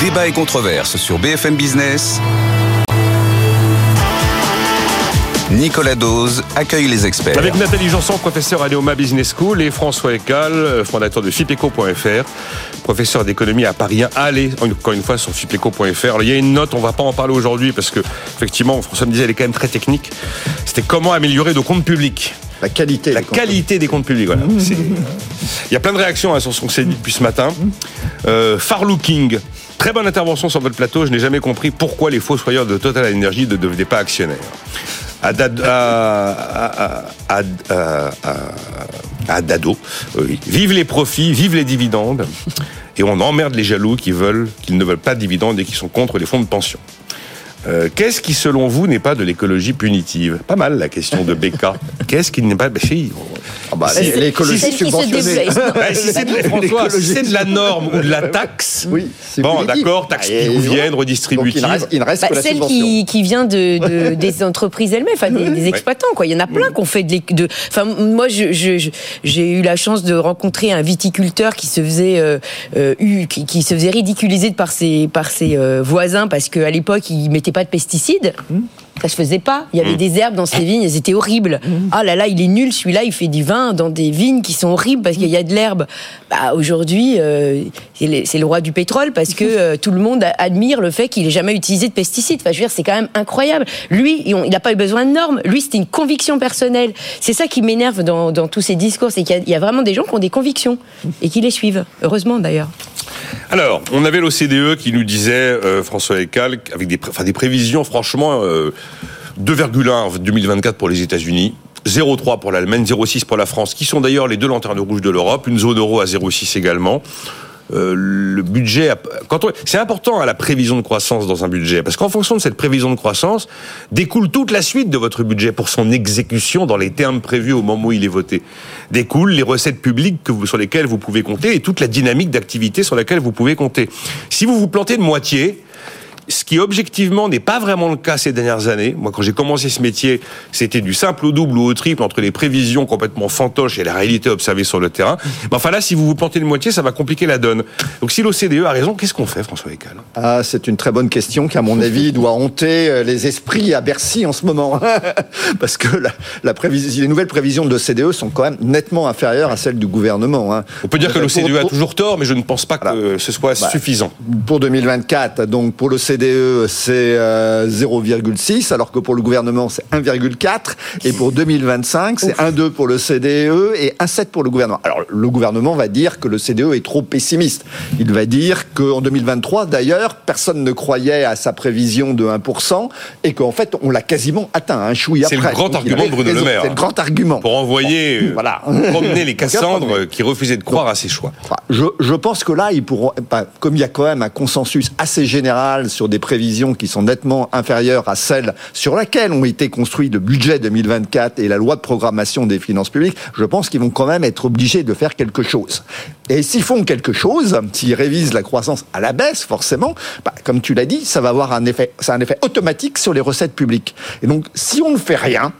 Débat et controverse sur BFM Business. Nicolas Dose accueille les experts. Avec Nathalie Janson, professeur à l'EOMA Business School, et François Ecal, fondateur de FIPECO.fr, professeur d'économie à Paris 1. Allez, encore une fois, sur FIPECO.fr. Il y a une note, on va pas en parler aujourd'hui parce que, effectivement, François me disait, elle est quand même très technique. C'était comment améliorer nos comptes publics. La qualité. La qualité des comptes publics, voilà. Il y a plein de réactions hein, sur ce qu'on s'est dit depuis ce matin. Euh, Far Looking. Très bonne intervention sur votre plateau. Je n'ai jamais compris pourquoi les fossoyeurs de Total Energy ne devenaient pas actionnaires à, Dado. Vive les profits, vive les dividendes. Et on emmerde les jaloux qui veulent, qu'ils ne veulent pas de dividendes et qui sont contre les fonds de pension. Euh, qu'est-ce qui, selon vous, n'est pas de l'écologie punitive? Pas mal la question de Becca. Qu'est-ce qui n'est pas si, ah bah, L'écologie subventionnée. Bah, si c'est de, la norme ou de la taxe, oui, bon, d'accord, taxe qui vous viennent, redistributive. il ne reste, bah, que la celle qui, qui, vient de, des entreprises elles-mêmes, enfin, des, exploitants. Quoi. Il y en a plein qui ont fait de. Enfin, moi, j'ai je, eu la chance de rencontrer un viticulteur qui se faisait, euh, euh qui, se faisait ridiculiser par ses, par ses euh, voisins parce qu'à l'époque, il mettait pas de pesticides. Ça se faisait pas. Il y avait mmh. des herbes dans ces vignes, elles étaient horribles. Mmh. Ah là là, il est nul, celui-là, il fait du vin dans des vignes qui sont horribles parce qu'il y a de l'herbe. Bah, aujourd'hui, euh, c'est le roi du pétrole parce que euh, tout le monde admire le fait qu'il ait jamais utilisé de pesticides. Enfin, je veux dire, c'est quand même incroyable. Lui, il n'a pas eu besoin de normes. Lui, c'était une conviction personnelle. C'est ça qui m'énerve dans, tous ces discours, c'est qu'il y, a vraiment des gens qui ont des convictions et qui les suivent. Heureusement d'ailleurs. Alors, on avait l'OCDE qui nous disait, euh, François Ecal, avec des, prévisions franchement 2,1 en 2024 pour les États-Unis. 0,3 pour l'Allemagne, 0,6 pour la France, qui sont d'ailleurs les deux lanternes rouges de l'Europe, une zone euro à 0,6 également. Euh, le budget, quand c'est important à la prévision de croissance dans un budget, parce qu'en fonction de cette prévision de croissance, découle toute la suite de votre budget pour son exécution dans les termes prévus au moment où il est voté. Découlent les recettes publiques que vous, sur lesquelles vous pouvez compter et toute la dynamique d'activité sur laquelle vous pouvez compter. Si vous vous plantez de moitié, ce qui objectivement n'est pas vraiment le cas ces dernières années. Moi, quand j'ai commencé ce métier, c'était du simple au double ou au triple entre les prévisions complètement fantoches et la réalité observée sur le terrain. Mais enfin là, si vous vous plantez de moitié, ça va compliquer la donne. Donc si l'OCDE a raison, qu'est-ce qu'on fait, François Ecal Ah, c'est une très bonne question qui, à mon avis, doit hanter euh, les esprits à Bercy en ce moment. Parce que la, la prévision, les nouvelles prévisions de l'OCDE sont quand même nettement inférieures à celles du gouvernement. Hein. On peut dire que l'OCDE a toujours tort, mais je ne pense pas que ce soit bah, suffisant. Pour 2024, donc pour l'OCDE, CDE, c'est 0,6, euh, alors que pour le gouvernement, c'est 1,4. Et pour 2025, c'est 1,2 pour le CDE et 1,7 pour le gouvernement. Alors, le gouvernement va dire que le CDE est trop pessimiste. Il va dire qu'en 2023, d'ailleurs, personne ne croyait à sa prévision de 1% et qu'en fait, on l'a quasiment atteint, un chouïa après. C'est le grand argument de Bruno Le Maire. C'est le grand argument. Pour envoyer, euh, voilà. promener les Cassandres qui refusaient de croire à ses choix. Je, je pense que là, ils pourront, comme il y a quand même un consensus assez général sur des prévisions qui sont nettement inférieures à celles sur laquelle ont été construits le budget 2024 et la loi de programmation des finances publiques, je pense qu'ils vont quand même être obligés de faire quelque chose. Et s'ils font quelque chose, s'ils révisent la croissance à la baisse, forcément, bah, comme tu l'as dit, ça va avoir un effet, un effet automatique sur les recettes publiques. Et donc, si on ne fait rien,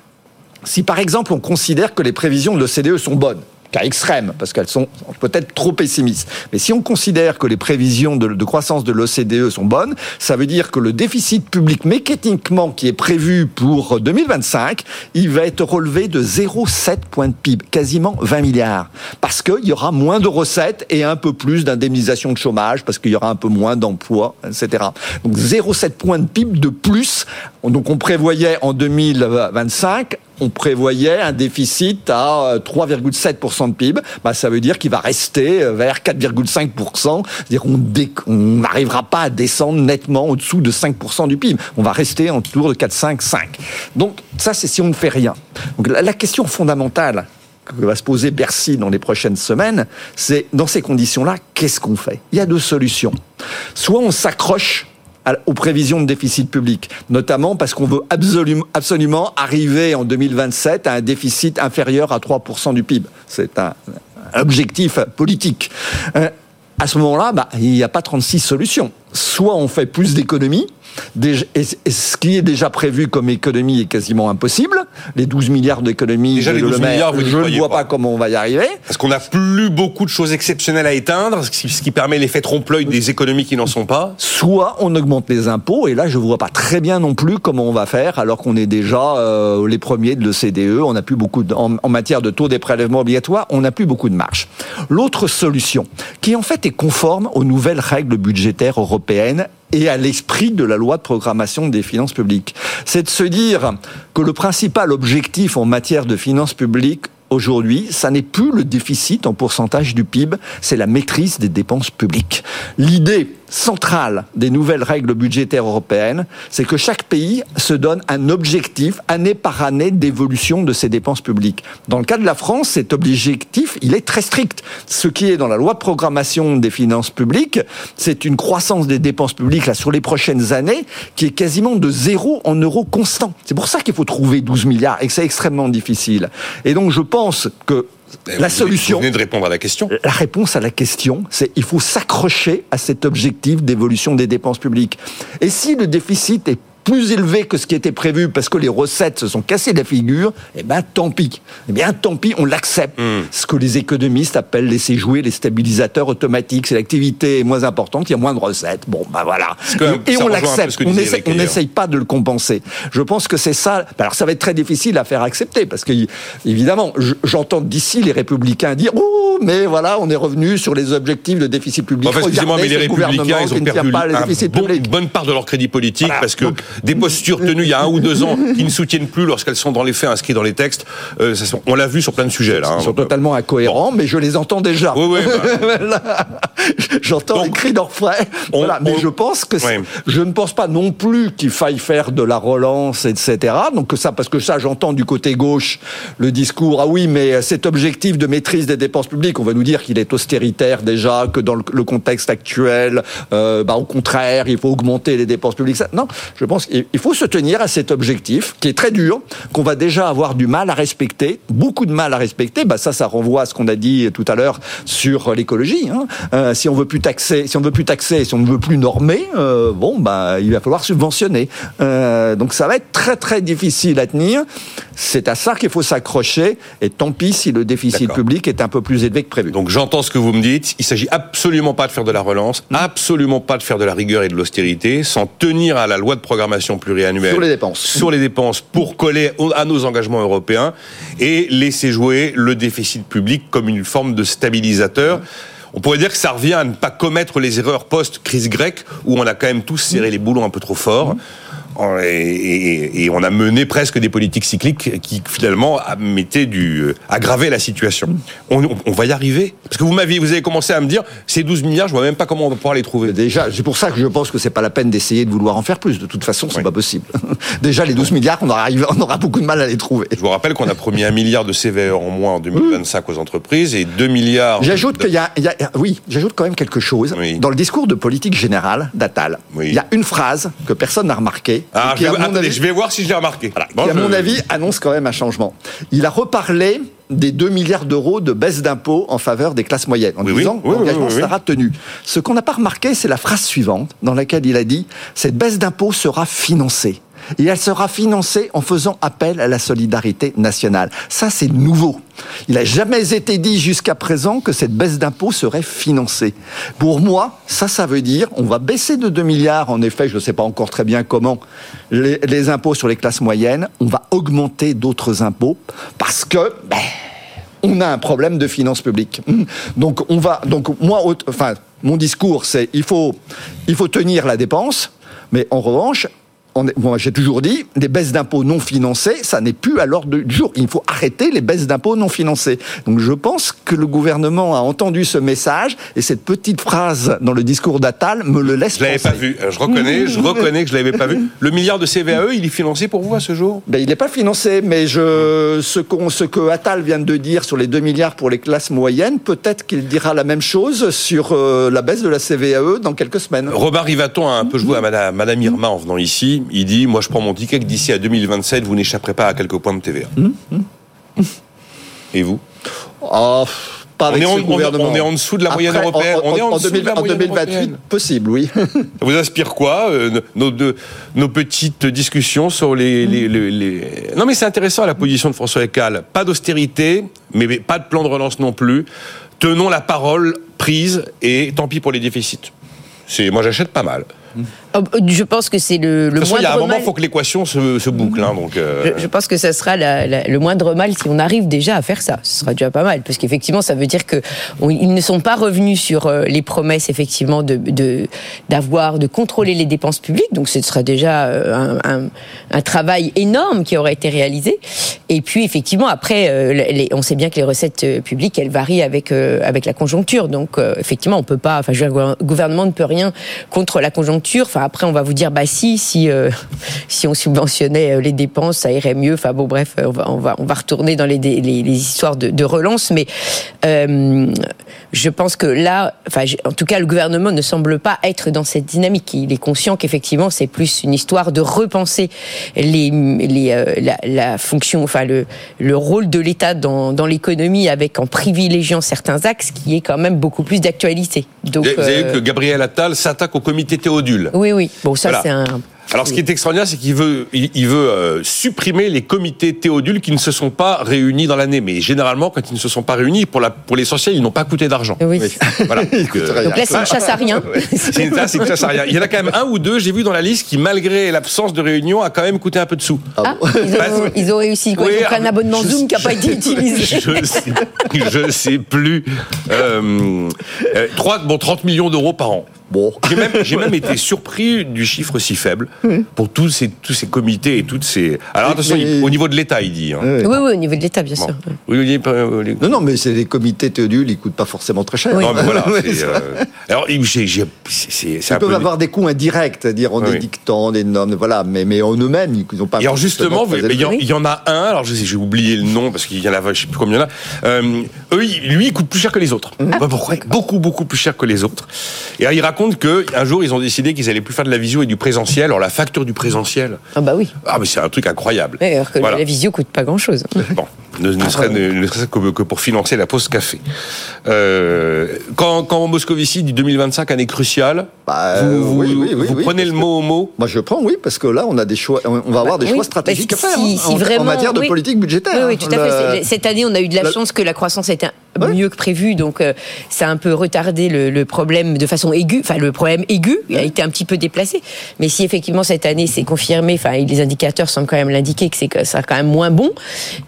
si par exemple on considère que les prévisions de l'OCDE sont bonnes, cas extrême, parce qu'elles sont peut-être trop pessimistes. Mais si on considère que les prévisions de, croissance de l'OCDE sont bonnes, ça veut dire que le déficit public mécaniquement qui est prévu pour 2025, il va être relevé de 0,7 points de PIB, quasiment 20 milliards. Parce qu'il y aura moins de recettes et un peu plus d'indemnisation de chômage, parce qu'il y aura un peu moins d'emplois, etc. Donc 0,7 points de PIB de plus. Donc on prévoyait en 2025 on prévoyait un déficit à 3,7% euh, de PIB, bah, ça veut dire qu'il va rester euh, vers 4,5%. C'est-à-dire qu'on n'arrivera pas à descendre nettement au-dessous de 5% du PIB. On va rester autour de 4, 5, 5. Donc ça, c'est si on ne fait rien. Donc la question fondamentale que va se poser Bercy dans les prochaines semaines, c'est dans ces conditions-là, qu'est-ce qu'on fait? Il y a deux solutions. Soit on s'accroche aux prévisions de déficit public, notamment parce qu'on veut absolument, arriver en 2027 à un déficit inférieur à 3% du PIB. C'est un, objectif politique. Euh, à ce moment-là, bah, il n'y a pas 36 solutions. soit on fait plus d'économies, et ce qui est déjà prévu comme économie est quasiment impossible. Les 12 milliards d'économies, je, le milliards, je ne vois pas. comment on va y arriver. Parce qu'on n'a plus beaucoup de choses exceptionnelles à éteindre, ce qui permet l'effet trompe-l'œil des économies qui n'en sont pas. Soit on augmente les impôts, et là je ne vois pas très bien non plus comment on va faire, alors qu'on est déjà euh, les premiers de l'OCDE, on n'a plus beaucoup en, en, matière de taux des prélèvements obligatoires, on n'a plus beaucoup de marge. L'autre solution, qui en fait est conforme aux nouvelles règles budgétaires européennes et à l'esprit de la loi de programmation des finances publiques. C'est de se dire que le principal objectif en matière de finances publiques aujourd'hui, ça n'est plus le déficit en pourcentage du PIB, c'est la maîtrise des dépenses publiques. L'idée centrale des nouvelles règles budgétaires européennes, c'est que chaque pays se donne un objectif année par année d'évolution de ses dépenses publiques. Dans le cas de la France, cet objectif, il est très strict. Ce qui est dans la loi de programmation des finances publiques, c'est une croissance des dépenses publiques là sur les prochaines années qui est quasiment de zéro en euros constants. C'est pour ça qu'il faut trouver 12 milliards et que c'est extrêmement difficile. Et donc je pense que la solution. Vous venez de répondre à la question. La réponse à la question, c'est il faut s'accrocher à cet objectif d'évolution des dépenses publiques. Et si le déficit est plus élevé que ce qui était prévu parce que les recettes se sont cassées la figure, eh ben tant pis. Eh bien tant pis, on l'accepte. Hmm. Ce que les économistes appellent laisser jouer les stabilisateurs automatiques. Si l'activité est moins importante, il y a moins de recettes. Bon, ben voilà. et, on l'accepte. On n'essaye pas de le compenser. Je pense que c'est ça. Alors ça va être très difficile à faire accepter parce que évidemment, j'entends d'ici les républicains dire oh mais voilà, on est revenu sur les objectifs de déficit public. excusez-moi, mais les républicains, ils ont perdu une bonne part de leur crédit politique parce que des postures tenues il y a un ou deux ans qui ne soutiennent plus lorsqu'elles sont dans les faits inscrites dans les textes. Euh, on l'a vu sur plein de sujets là. Ils sont totalement incohérents, mais je les entends déjà. Oui, oui. Bah. J'entends les cris d'orfraie. Voilà. Mais je pense que je ne pense pas non plus qu'il faille faire de la relance, etc. Donc ça, parce que ça, j'entends du côté gauche le discours. Ah oui, mais cet objectif de maîtrise des dépenses publiques, on va nous dire qu'il est austéritaire déjà, que dans le contexte actuel, euh, bah, au contraire, il faut augmenter les dépenses publiques. Non, je pense il faut se tenir à cet objectif qui est très dur, qu'on va déjà avoir du mal à respecter, beaucoup de mal à respecter. Bah ça, ça renvoie à ce qu'on a dit tout à l'heure sur l'écologie. Hein. Euh, si on veut plus taxer, si on veut plus taxer, si on ne veut plus normer, euh, bon, bah il va falloir subventionner. Euh, donc ça va être très très difficile à tenir. C'est à ça qu'il faut s'accrocher. Et tant pis si le déficit public est un peu plus élevé que prévu. Donc j'entends ce que vous me dites. Il s'agit absolument pas de faire de la relance, mmh. absolument pas de faire de la rigueur et de l'austérité, sans tenir à la loi de programmation pluriannuelle sur les dépenses, sur les dépenses pour coller à nos engagements européens et laisser jouer le déficit public comme une forme de stabilisateur. On pourrait dire que ça revient à ne pas commettre les erreurs post-crise grecque où on a quand même tous serré les boulons un peu trop fort. Et, on a mené presque des politiques cycliques qui finalement mettaient du euh, aggravaient la situation. On, va y arriver parce que vous m'avez vous avez commencé à me dire ces 12 milliards, je vois même pas comment on va pouvoir les trouver. Déjà, c'est pour ça que je pense que c'est pas la peine d'essayer de vouloir en faire plus. De toute façon, c'est pas possible. Déjà les 12 milliards, on aura, on aura beaucoup de mal à les trouver. Je vous rappelle qu'on a promis un milliard de CVE en moins en 2025 aux entreprises et 2 milliards. J'ajoute qu'il y, a, oui, j'ajoute quand même quelque chose dans le discours de politique générale d'Atal. Il y a une phrase que personne n'a remarquée ah, je, vais, je vais voir si je l'ai remarqué. qui, à mon avis, annonce quand même un changement. Il a reparlé des 2 milliards d'euros de baisse d'impôts en faveur des classes moyennes, en disant que l'engagement sera tenu. Ce qu'on n'a pas remarqué, c'est la phrase suivante, dans laquelle il a dit « Cette baisse d'impôts sera financée ». Et elle sera financée en faisant appel à la solidarité nationale. Ça, c'est nouveau. Il n'a jamais été dit jusqu'à présent que cette baisse d'impôts serait financée. Pour moi, ça, ça veut dire on va baisser de 2 milliards, en effet, je ne sais pas encore très bien comment, les, impôts sur les classes moyennes. On va augmenter d'autres impôts parce que... Ben, on a un problème de finances publiques. Donc on va donc moi enfin mon discours c'est il faut il faut tenir la dépense mais en revanche moi j'ai toujours dit, des baisses d'impôts non financées, ça n'est plus à l'ordre du jour. Il faut arrêter les baisses d'impôts non financées. Donc je pense que le gouvernement a entendu ce message et cette petite phrase dans le discours d'Attal me le laisse. Je l'avais pas vu. Je reconnais, je reconnais que je l'avais pas vu. Le milliard de CVAE, il est financé pour vous à ce jour? Ben, il n'est pas financé, mais je ce, ce que Attal vient de dire sur les 2 milliards pour les classes moyennes, peut-être qu'il dira la même chose sur euh, la baisse de la CVAE dans quelques semaines. Robert Rivaton a un peu joué à Madame, Madame Irma en venant ici il dit Moi, je prends mon ticket que d'ici à 2027, vous n'échapperez pas à quelques points de TVA. Hum, hum. Et vous? Oh, Pas avec on, est ce en, gouvernement. on est en dessous de la moyenne européenne. En, on est en, en dessous 2000 de la en moyenne 2028, européenne. possible, oui. Ça vous inspire quoi euh, nos, nos, nos petites discussions sur les, les, les, les... Non mais c'est intéressant la position de François Eccal. Pas d'austérité, mais pas de plan de relance non plus. Tenons la parole prise et tant pis pour les déficits. C'est moi j'achète pas mal. Oh, Je pense que c'est le, le De toute façon, il y a un moment, mal. il faut que l'équation se, se boucle. Hein, donc, euh, Je, je pense que ça sera la- la- le moindre mal si on arrive déjà à faire ça. Ce sera déjà pas mal, parce qu'effectivement, ça veut dire que on- ils ne sont pas revenus sur euh, les promesses effectivement de d'avoir, de, contrôler les dépenses publiques. Donc, ce sera déjà euh, un, un- un travail énorme qui aurait été réalisé. Et puis, effectivement, après, les- on sait bien que les recettes publiques, elles varient avec avec la conjoncture. Donc, effectivement, on peut pas. Enfin, je veux dire, le gouvernement ne peut rien contre la conjoncture. Enfin, après, on va vous dire, bah si, si euh, si on subventionnait euh, les dépenses, ça irait mieux. Enfin bon, bref, euh, on va on va on va retourner dans les les, les histoires de, de relance, mais je pense que là, enfin, en tout cas, le gouvernement ne semble pas être dans cette dynamique. Il est conscient qu'effectivement, c'est plus une histoire de repenser les les euh, la, la fonction, enfin le le rôle de l'État dans dans l'économie avec en privilégiant certains axes, qui est quand même beaucoup plus d'actualité. Donc vous avez vu euh, que Gabriel Attal s'attaque au comité Théodule. oui, oui. Bon, ça, Voilà. c'est un. Alors, ce qui est extraordinaire, c'est qu'il veut, il, il veut euh, supprimer les comités Théodule qui ne se sont pas réunis dans l'année. Mais généralement, quand ils ne se sont pas réunis, pour la, pour l'essentiel, ils n'ont pas coûté d'argent. Oui. Voilà. Donc, euh. Donc là, c'est une chasse à rien. C'est une tasse, c'est une chasse à rien. Il y en a quand même un ou deux, j'ai vu dans la liste, qui, malgré l'absence de réunion, a quand même coûté un peu de sous. Ah, ils, ont, ils ont réussi. Quoi. Oui, ils ont pris un ah, abonnement je- Zoom qui n'a pas été utilisé. Je sais, je sais plus. Euh, euh, bon, 30 millions d'euros par an. Bon. J'ai même, j'ai même été surpris du chiffre si faible pour tous ces, tous ces comités et toutes ces. Alors attention, Mais- au niveau de l'État, il dit. hein. Oui, oui, au niveau de l'État, bien Bon. sûr. Oui, les- Non, non, mais c'est des comités Théodule, ils coûtent pas forcément très cher. Non, mais voilà. C'est, euh, Alors, il- j'ai- j'ai- c'est c'est- c'est Ils un peu. peuvent avoir des coûts indirects, c'est-à-dire en Oui. édictant des normes, voilà, mais, mais en eux-mêmes, ils n'ont pas. Et alors justement, il y, en- y a un, alors je sais, j'ai oublié le nom parce qu'il y en a, je sais plus combien il y en a. Euh, eux, lui, il coûte plus cher que les autres. Bah, pourquoi? Beaucoup, beaucoup plus cher que les autres. Et alors, il raconte que un jour, ils ont décidé qu'ils allaient plus faire de la visio et du présentiel. Alors la facture du présentiel, Ah bah oui. ah mais c'est un truc incroyable. Ouais, alors que Voilà. la visio coûte pas grand-chose. Bon, ne, ne serait, ne, ne serait-ce que, que pour financer la pause café. Euh, quand, quand Moscovici dit 2025 année cruciale, Bah, vous, vous- oui, oui, oui, vous oui, prenez le mot au mot? Moi, je prends, oui, parce que là, on a des choix, on va avoir des oui, choix stratégiques à faire si- hein, si en, vraiment- en matière de oui. politique budgétaire. Oui, oui, hein. tout à fait. Cette année, on a eu de la la- chance que la croissance était mieux que prévu, donc euh, ça a un peu retardé le, le problème de façon aiguë. Enfin, le problème aigu a été un petit peu déplacé. Mais si effectivement cette année c'est confirmé, enfin, les indicateurs semblent quand même l'indiquer que c'est que ça sera quand même moins bon,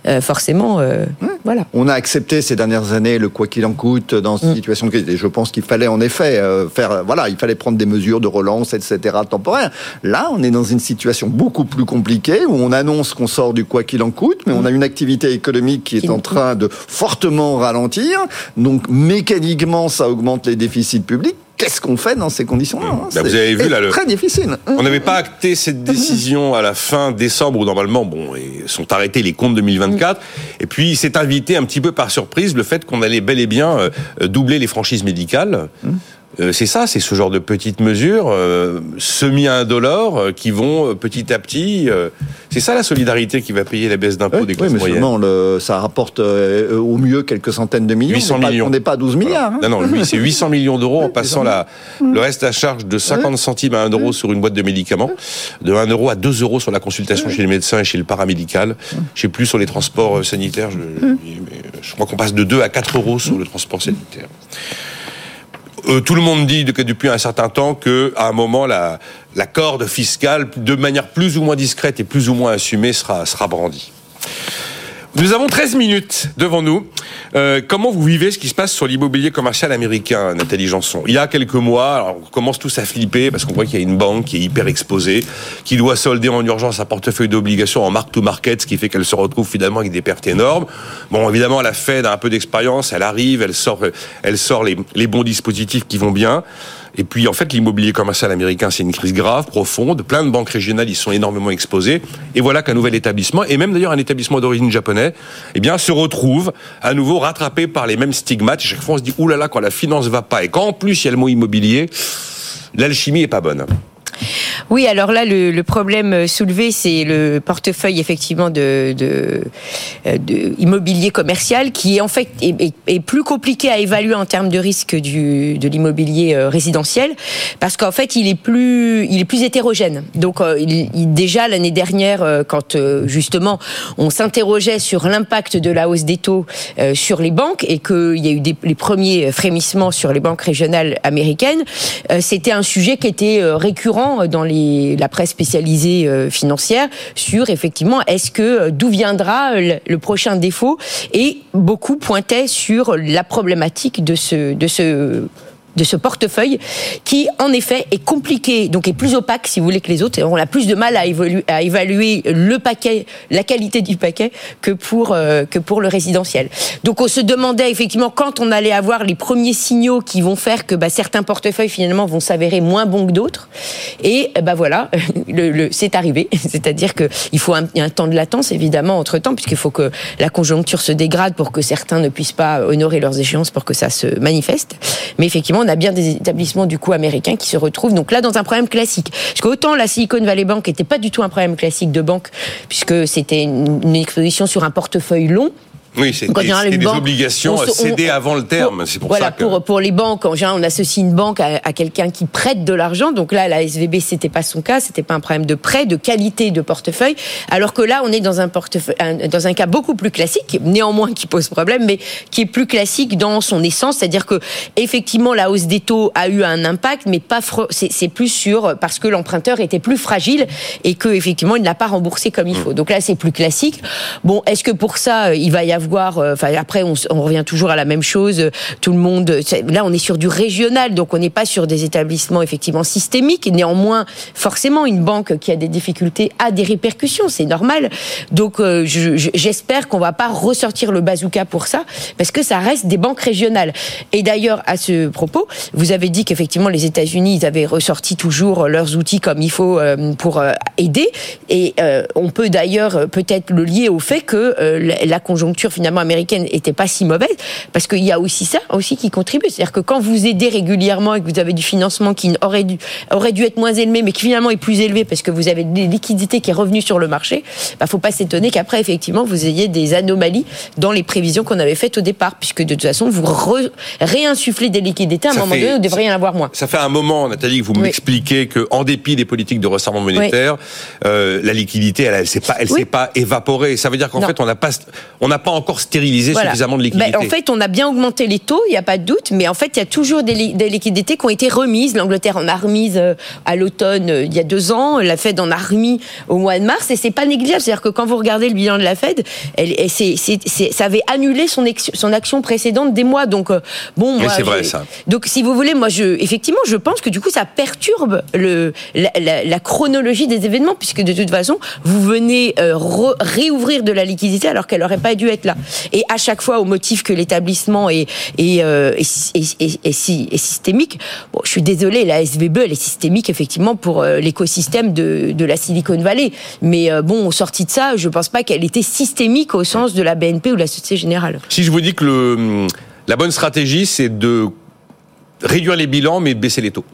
euh, forcément, euh, voilà. On a accepté ces dernières années le quoi qu'il en coûte dans Mm. cette situation de crise. Et je pense qu'il fallait en effet euh, faire, euh, voilà, il fallait prendre des mesures de relance, etc., temporaires. Là, on est dans une situation beaucoup plus compliquée où on annonce qu'on sort du quoi qu'il en coûte, mais on a une activité économique qui est Qui- en train de fortement ralentir. Donc, mécaniquement, ça augmente les déficits publics. Qu'est-ce qu'on fait dans ces conditions-là hein Bah, vous C'est avez vu, là, le- très difficile. On n'avait pas acté cette décision à la fin décembre où normalement bon et sont arrêtés les comptes 2024 et puis il s'est invité un petit peu par surprise le fait qu'on allait bel et bien euh, doubler les franchises médicales. Euh, c'est ça, c'est ce genre de petites mesures euh, semi indolores euh, qui vont euh, petit à petit. euh, c'est ça la solidarité qui va payer la baisse d'impôts Oui, des oui, classes mais moyennes. seulement le, ça rapporte euh, au mieux quelques centaines de millions. 800 on n'est pas- millions. On n'est pas à 12 milliards. hein. Non, non, c'est 800 millions d'euros en passant la, le reste à charge de 50 centimes à 1 euro sur une boîte de médicaments, de 1 euro à 2 euros sur la consultation chez le médecin et chez le paramédical. Je sais plus sur les transports sanitaires, je, mais je crois qu'on passe de 2 à 4 euros sur le transport sanitaire. Euh, tout le monde dit depuis un certain temps que à un moment la, corde fiscale, de manière plus ou moins discrète et plus ou moins assumée, sera brandie. Nous avons 13 minutes devant nous. Euh, comment vous vivez ce qui se passe sur l'immobilier commercial américain, Nathalie Janson? Il y a quelques mois, on commence tous à flipper parce qu'on voit qu'il y a une banque qui est hyper exposée, qui doit solder en urgence un portefeuille d'obligations en mark-to-market, ce qui fait qu'elle se retrouve finalement avec des pertes énormes. Bon, évidemment, la Fed a un peu d'expérience, elle arrive, elle sort, elle sort les bons dispositifs qui vont bien. Et puis, en fait, l'immobilier commercial américain, c'est une crise grave, profonde. Plein de banques régionales y sont énormément exposées. Et voilà qu'un nouvel établissement, et même d'ailleurs un établissement d'origine japonais, eh bien, se retrouve à nouveau rattrapé par les mêmes stigmates. Et chaque fois, on se dit, oulala, quand la finance va pas, et quand en plus il y a le mot immobilier, l'alchimie est pas bonne. Oui, alors là, le, problème soulevé, c'est le portefeuille effectivement de, de, de, immobilier commercial qui est en fait est, plus compliqué à évaluer en termes de risque du, de l'immobilier résidentiel parce qu'en fait, il est plus il est plus hétérogène. Donc il, déjà l'année dernière, quand justement on s'interrogeait sur l'impact de la hausse des taux sur les banques et qu'il y a eu des, les premiers frémissements sur les banques régionales américaines, c'était un sujet qui était récurrent dans les, la presse spécialisée euh, financière sur effectivement est-ce que euh, d'où viendra le, prochain défaut? Et beaucoup pointaient sur la problématique de ce de ce de ce portefeuille qui, en effet, est compliqué, donc est plus opaque, si vous voulez, que les autres. On a plus de mal à, évaluer le paquet, la qualité du paquet que pour, euh, que pour le résidentiel. Donc on se demandait effectivement quand on allait avoir les premiers signaux qui vont faire que bah, certains portefeuilles finalement vont s'avérer moins bons que d'autres. Et bah voilà, le, le c'est arrivé. C'est-à-dire qu'il faut un, un, temps de latence évidemment entre temps, puisqu'il faut que la conjoncture se dégrade pour que certains ne puissent pas honorer leurs échéances pour que ça se manifeste. Mais effectivement, on a bien des établissements du coup américains qui se retrouvent donc là dans un problème classique. Parce qu'autant la Silicon Valley Bank n'était pas du tout un problème classique de banque, puisque c'était une exposition sur un portefeuille long, oui, c'est des, obligations cédées avant le terme. C'est pour voilà, ça que... pour, pour les banques, en général, on associe une banque à, quelqu'un qui prête de l'argent. Donc là, la SVB, c'était pas son cas. C'était pas un problème de prêt, de qualité de portefeuille. Alors que là, on est dans un portefeuille, dans un cas beaucoup plus classique, néanmoins qui pose problème, mais qui est plus classique dans son essence. C'est-à-dire que, effectivement, la hausse des taux a eu un impact, mais pas, c'est plus sûr parce que l'emprunteur était plus fragile et que, effectivement, il n'a pas remboursé comme il faut. Donc là, c'est plus classique. Bon, est-ce que pour ça, il va y avoir euh, enfin après on, revient toujours à la même chose. Tout le monde, là on est sur du régional, donc on n'est pas sur des établissements effectivement systémiques. Néanmoins, forcément, une banque qui a des difficultés a des répercussions, c'est normal. Donc euh, j'espère qu'on va pas ressortir le bazooka pour ça, parce que ça reste des banques régionales. Et d'ailleurs, à ce propos, vous avez dit qu'effectivement les États-Unis, avaient ressorti toujours leurs outils comme il faut euh, pour aider. Et on peut d'ailleurs peut-être le lier au fait que la conjoncture finalement américaine était pas si mauvaise, parce qu'il y a aussi ça aussi qui contribue. C'est-à-dire que quand vous aidez régulièrement et que vous avez du financement qui aurait dû, aurait dû être moins élevé, mais qui finalement est plus élevé parce que vous avez des liquidités qui est revenue sur le marché, bah faut pas s'étonner qu'après effectivement vous ayez des anomalies dans les prévisions qu'on avait faites au départ, puisque de toute façon vous réinsufflez des liquidités à un moment donné, vous devriez en avoir moins. Ça fait un moment, Nathalie, que vous m'expliquez que en dépit des politiques de resserrement monétaire, euh, la liquidité, elle, elle s'est pas, elle s'est pas évaporée. Ça veut dire qu'en fait on n'a pas, on n'a pas encore stériliser suffisamment de liquidités. en fait, on a bien augmenté les taux, il n'y a pas de doute, mais en fait, il y a toujours des, liquidités qui ont été remises. L'Angleterre en a remise euh, à l'automne euh, il y a deux ans, la Fed en a remis au mois de mars, et c'est pas négligeable. C'est-à-dire que quand vous regardez le bilan de la Fed, elle, ça avait annulé son, son action précédente des mois. Donc, euh, bon, moi, c'est vrai ça. Donc, si vous voulez, moi, je, effectivement, je pense que du coup, ça perturbe le, la, chronologie des événements, puisque de toute façon, vous venez réouvrir de la liquidité alors qu'elle n'aurait pas dû être Et à chaque fois, au motif que l'établissement est, est, euh, systémique, bon, je suis désolée, la SVB, elle est systémique effectivement pour euh, l'écosystème de, de, la Silicon Valley. Mais euh, bon, sortie de ça, je ne pense pas qu'elle était systémique au sens de la BNP ou de la Société Générale. Si je vous dis que le, la bonne stratégie, c'est de réduire les bilans, mais de baisser les taux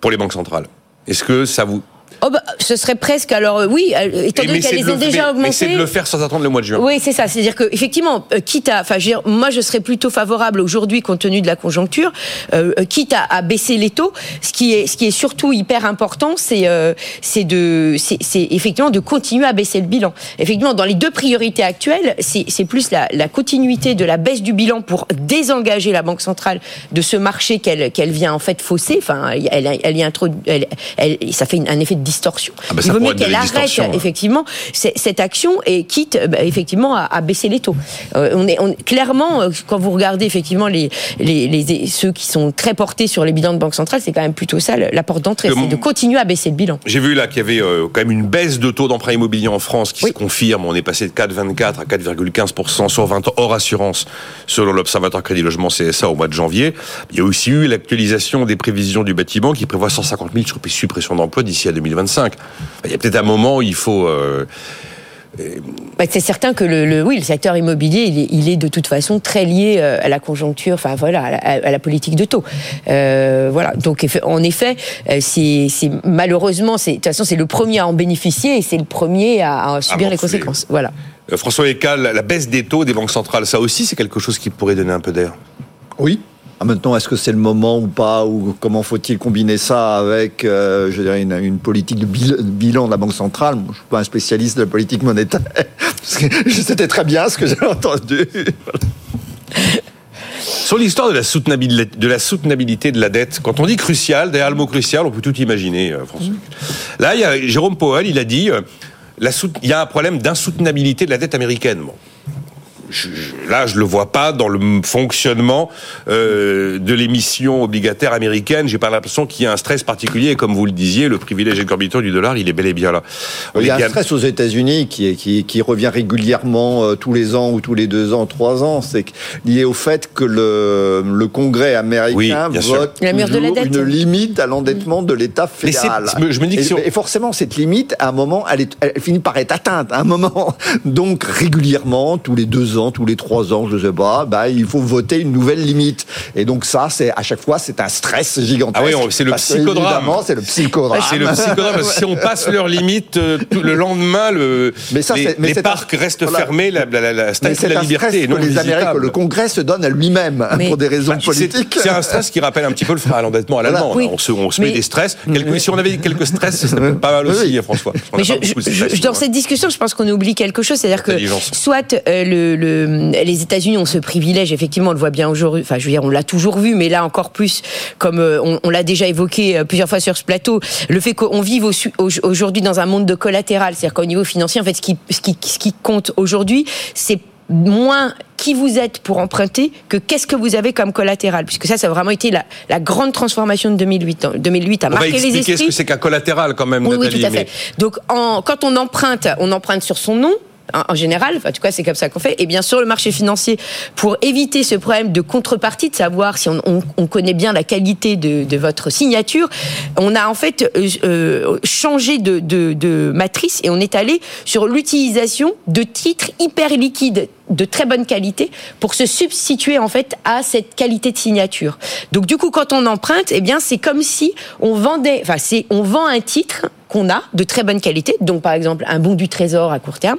pour les banques centrales. Est-ce que ça vous Oh bah, ce serait presque. Alors euh, oui, euh, étant donné qu'elles les déjà augmentées. Mais c'est de le faire sans attendre le mois de juin. Oui, c'est ça. C'est-à-dire que effectivement, euh, quitte à, enfin, moi, je serais plutôt favorable aujourd'hui, compte tenu de la conjoncture, quitte à, à, baisser les taux. Ce qui est, ce qui est surtout hyper important, c'est, c'est de, c'est effectivement de continuer à baisser le bilan. Effectivement, dans les deux priorités actuelles, c'est plus la, la, continuité de la baisse du bilan pour désengager la banque centrale de ce marché qu'elle, qu'elle vient en fait fausser. Enfin, elle, elle, y introduit, elle, elle, ça fait un effet de distorsion. Ah bah il vaut mieux qu'elle arrête effectivement cette action et quitte bah, effectivement à, baisser les taux. Euh, on est clairement euh, quand vous regardez effectivement les, les, ceux qui sont très portés sur les bilans de banque centrale, c'est quand même plutôt ça la porte d'entrée, c'est de continuer à baisser le bilan. J'ai vu là qu'il y avait euh, quand même une baisse de taux d'emprunt immobilier en France qui se confirme. On est passé de 4,24 à 4,15% sur 20 ans hors assurance selon l'Observatoire Crédit Logement CSA au mois de janvier. Il y a aussi eu l'actualisation des prévisions du bâtiment qui prévoit 150 000 suppressions d'emplois d'ici à 2020. Il y a peut-être un moment où il faut... Euh, Bah, c'est certain que le, oui, le secteur immobilier, il est, de toute façon très lié euh, à la conjoncture, enfin voilà, à la, politique de taux. Euh, voilà. Donc en effet, euh, c'est malheureusement, de toute façon, c'est le premier à en bénéficier et c'est le premier à, subir les conséquences. Voilà. François Ecal, la baisse des taux des banques centrales, ça aussi, c'est quelque chose qui pourrait donner un peu d'air? Oui, ah, maintenant, est-ce que c'est le moment ou pas Ou comment faut-il combiner ça avec, euh, je dirais, une, politique de bilan de la Banque centrale? Je ne suis pas un spécialiste de la politique monétaire. C'était très bien ce que j'ai entendu. Sur l'histoire de la, soutenabilité, de la soutenabilité de la dette, quand on dit crucial, derrière le mot crucial, on peut tout imaginer, euh, François. Là, il y a Jérôme Powell, il a dit, euh, la il y a un problème d'insoutenabilité de la dette américaine. Bon là, je le vois pas dans le fonctionnement euh, de l'émission obligataire américaine. J'ai pas l'impression qu'il y ait un stress particulier. Et comme vous le disiez, le privilège exorbitant du dollar, il est bel et bien là. il y a un stress aux États-Unis qui, qui, qui, revient régulièrement euh, tous les ans ou tous les deux ans, trois ans. C'est lié au fait que le, le Congrès américain vote une limite à l'endettement de l'État fédéral. je me dis et, forcément, cette limite, à un moment, elle, est, elle finit par être atteinte. À un moment, donc régulièrement, tous les deux ans, tous les trois ans, je sais pas, bah, il faut voter une nouvelle limite. Et donc ça, c'est à chaque fois, c'est un stress gigantesque. Ah oui, c'est le psychodrame. C'est le psychodrame. C'est le psychodrame. si on passe leur limite, euh, le lendemain, le, mais ça, les, mais les parcs restent fermés, la, la, la, la, la liberté. Non les Américains, le Congrès se donne à lui-même pour des raisons bah, politiques. C'est un stress qui rappelle un petit peu le frein à l'endettement à l'allemand. On se, on se met des stress. si on avait quelques stress, ça serait pas mal aussi, François. Mais dans cette discussion, je pense qu'on oublie quelque chose, c'est-à-dire que soit euh, le les États-Unis ont ce privilège, effectivement, on le voit bien aujourd'hui. Enfin, je veux dire, on l'a toujours vu, mais là encore plus, comme euh, on, l'a déjà évoqué euh, plusieurs fois sur ce plateau, le fait qu'on vive aujourd'hui dans un monde de collatéral, c'est-à-dire qu'au niveau financier, en fait, ce qui, ce qui, ce qui compte aujourd'hui, c'est moins qui vous êtes pour emprunter que qu'est-ce que vous avez comme collatéral, puisque ça, ça a vraiment été la, la grande transformation de 2008. 2008 a marqué les esprits. On va expliquer ce que c'est qu'un collatéral quand même, oui, Oui, tout à fait. Donc, en, quand on emprunte, on emprunte sur son nom, en général, en tout cas c'est comme ça qu'on fait, et bien sur le marché financier, pour éviter ce problème de contrepartie, de savoir si on, connaît bien la qualité de, votre signature, on a en fait euh, euh, changé de, de, matrice et on est allé sur l'utilisation de titres hyper liquides de très bonne qualité pour se substituer en fait à cette qualité de signature. Donc du coup quand on emprunte, eh bien c'est comme si on vendait, enfin c'est on vend un titre qu'on a de très bonne qualité, donc par exemple un bon du trésor à court terme,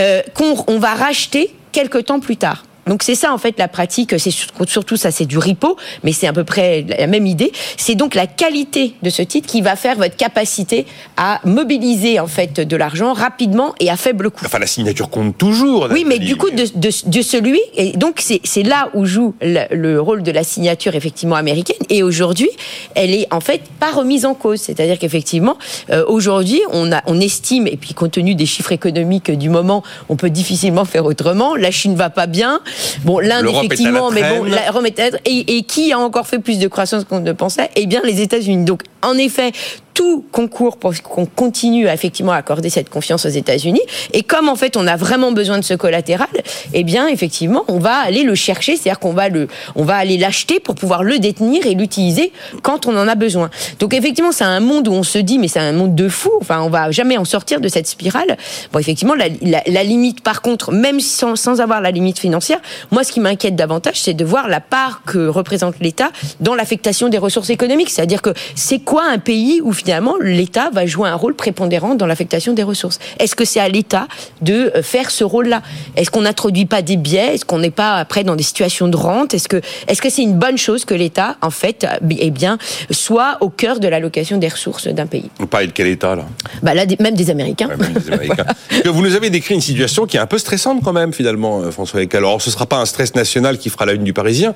euh, qu'on va racheter quelques temps plus tard. Donc c'est ça en fait la pratique, c'est surtout ça, c'est du repo, mais c'est à peu près la même idée. C'est donc la qualité de ce titre qui va faire votre capacité à mobiliser en fait de l'argent rapidement et à faible coût. Enfin la signature compte toujours. Oui, mais du coup de, de, celui et donc c'est là où joue le, rôle de la signature effectivement américaine. Et aujourd'hui, elle est en fait pas remise en cause. C'est-à-dire qu'effectivement euh, aujourd'hui on a on estime et puis compte tenu des chiffres économiques du moment, on peut difficilement faire autrement. La Chine va pas bien. Bon, l'Inde, effectivement, mais bon, la Rome est et, et qui a encore fait plus de croissance qu'on ne pensait? Eh bien, les États-Unis. Donc, en effet, tout concourt pour qu'on continue à effectivement accorder cette confiance aux États-Unis. Et comme en fait on a vraiment besoin de ce collatéral, eh bien effectivement on va aller le chercher, c'est-à-dire qu'on va le, on va aller l'acheter pour pouvoir le détenir et l'utiliser quand on en a besoin. Donc effectivement c'est un monde où on se dit mais c'est un monde de fou. Enfin on va jamais en sortir de cette spirale. Bon effectivement la, la, limite par contre même sans, sans avoir la limite financière, moi ce qui m'inquiète davantage c'est de voir la part que représente l'État dans l'affectation des ressources économiques. C'est-à-dire que c'est quoi un pays où finalement l'État va jouer un rôle prépondérant dans l'affectation des ressources. Est-ce que c'est à l'État de euh, faire ce rôle-là? Est-ce qu'on n'introduit pas des biais? Est-ce qu'on n'est pas après dans des situations de rente? Est-ce que est-ce que c'est une bonne chose que l'État, en fait, eh bien, soit au cœur de l'allocation des ressources d'un pays? On parle de quel État là? Bah là, même des Américains. même des Américains. Vous nous avez décrit une situation qui est un peu stressante quand même, finalement, euh, François. Alors, ce ne sera pas un stress national qui fera la une du Parisien,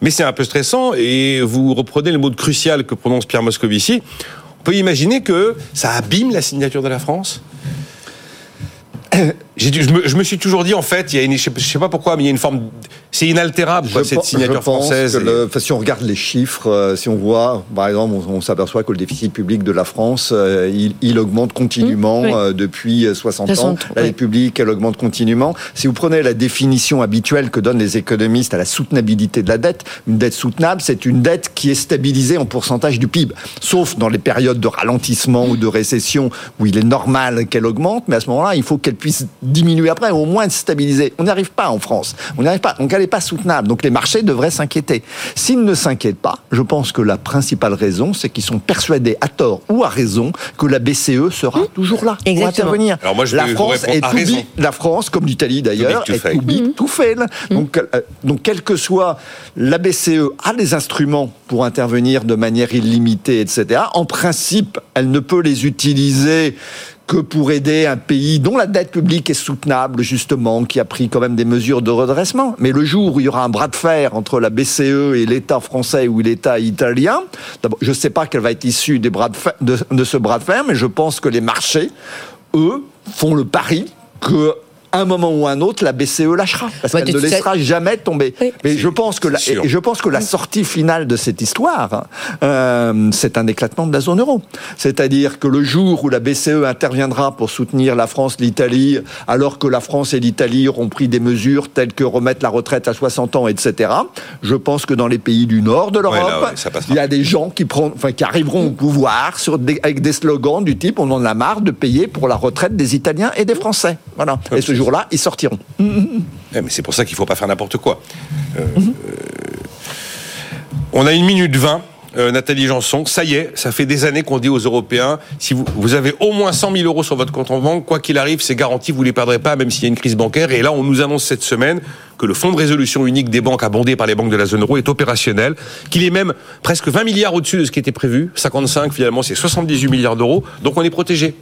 mais c'est un peu stressant. Et vous reprenez le mot de crucial que prononce Pierre Moscovici peut imaginer que ça abîme la signature de la France je, me, je, me, suis toujours dit, en fait, il y a une, je sais, sais pas pourquoi, mais il y a une forme, c'est inaltérable, quoi, cette signature française. si on regarde les chiffres, euh, si on voit, par exemple, on, s'aperçoit que le déficit public de la France, euh, il, il, augmente continuellement mmh, euh, depuis 60, ans. La dette publique, elle augmente continuellement. Si vous prenez la définition habituelle que donnent les économistes à la soutenabilité de la dette, une dette soutenable, c'est une dette qui est stabilisée en pourcentage du PIB. Sauf dans les périodes de ralentissement ou de récession où il est normal qu'elle augmente, mais à ce moment-là, il faut qu'elle puisse diminuer après, au moins stabiliser. On n'y arrive pas en France. On n'y arrive pas. Donc elle n'est pas soutenable. Donc les marchés devraient s'inquiéter. S'ils ne s'inquiètent pas, je pense que la principale raison, c'est qu'ils sont persuadés, à tort ou à raison, que la BCE sera mmh. toujours là Exactement. pour intervenir. Alors moi, je la France est tout raison. la France, comme l'Italie d'ailleurs, est tout big, tout fail. Mmh. Donc, euh, donc quel que soit la BCE a des instruments pour intervenir de manière illimitée, etc. En principe, elle ne peut les utiliser que pour aider un pays dont la dette publique est soutenable, justement, qui a pris quand même des mesures de redressement. Mais le jour où il y aura un bras de fer entre la BCE et l'État français ou l'État italien, je ne sais pas quel va être issu des bras de, de ce bras de fer, mais je pense que les marchés, eux, font le pari que un moment ou un autre, la BCE lâchera. Parce qu'elle ne laissera jamais tomber. Mais je pense, que la, et je pense que la sortie finale de cette histoire, euh, c'est un éclatement de la zone euro. C'est-à-dire que le jour où la BCE interviendra pour soutenir la France, l'Italie, alors que la France et l'Italie auront pris des mesures telles que remettre la retraite à 60 ans, etc., je pense que dans les pays du nord de l'Europe, il y a des gens qui, prennent, enfin, qui arriveront au pouvoir sur avec des slogans du type on en a marre de payer pour la retraite des Italiens et des Français. Voilà. Et ce jour là ils sortiront. Eh, mais c'est pour ça qu'il ne faut pas faire n'importe quoi. Euh, euh, on a une minute vingt. Euh, Nathalie Janson, ça y est, ça fait des années qu'on dit aux Européens, si vous, vous, avez au moins 100 000 euros sur votre compte en banque, quoi qu'il arrive, c'est garanti, vous ne les perdrez pas, même s'il y a une crise bancaire. Et là, on nous annonce cette semaine que le fonds de résolution unique des banques abondé par les banques de la zone euro est opérationnel, qu'il est même presque 20 milliards au-dessus de ce qui était prévu. 55 finalement, c'est 78 milliards d'euros. Donc on est protégé.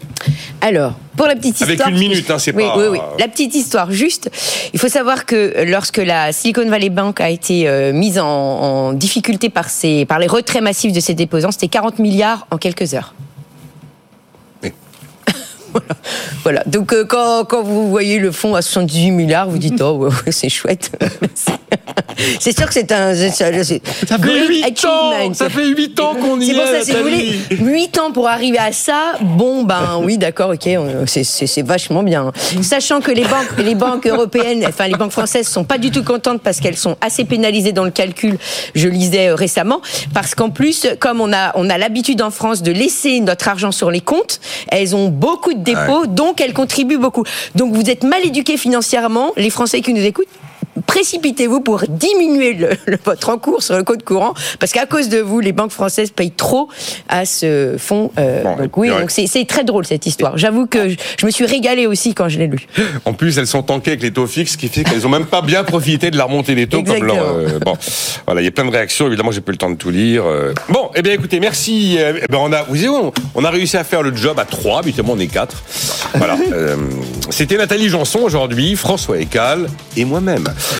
Alors, pour la petite histoire. Avec une minute, hein, c'est pas. Oui, oui. La petite histoire, juste. Il faut savoir que lorsque la Silicon Valley Bank a été euh, mise en, en, difficulté par, ses, par les retraits massifs de ses déposants, c'était 40 milliards en quelques heures. Voilà. Donc euh, quand, quand, vous voyez le fonds à 78 milliards, vous dites oh c'est chouette. c'est sûr que c'est un. Ça fait 8 ans. Ça fait 8 ans qu'on y est. C'est pour ça, si vous voulez, 8 ans pour arriver à ça. Bon ben oui, d'accord, ok, c'est vachement bien. Sachant que les banques, les banques européennes, enfin les banques françaises, sont pas du tout contentes parce qu'elles sont assez pénalisées dans le calcul. Je lisais euh, récemment parce qu'en plus, comme on a on a l'habitude en France de laisser notre argent sur les comptes, elles ont beaucoup de donc elles contribuent beaucoup. Donc vous êtes mal éduqués financièrement, les Français qui nous écoutent, précipitez-vous pour diminuer le, votre encours sur le compte courant, parce qu'à cause de vous, les banques françaises payent trop à ce fonds. Euh, donc oui, donc c'est très drôle cette histoire. J'avoue que je, me suis régalé aussi quand je l'ai lu. En plus, elles sont tankées avec les taux fixes, ce qui fait qu'elles ont même pas bien profité de la remontée des taux. Comme leur, euh, bon, voilà, il y a plein de réactions. Évidemment, j'ai pas le temps de tout lire. Euh. Bon, eh bien, écoutez, merci. Eh on a, vous savez, on, a réussi à faire le job à trois. Habituellement, on est quatre. Voilà. C'était Nathalie Janson aujourd'hui, François Ecal et moi-même.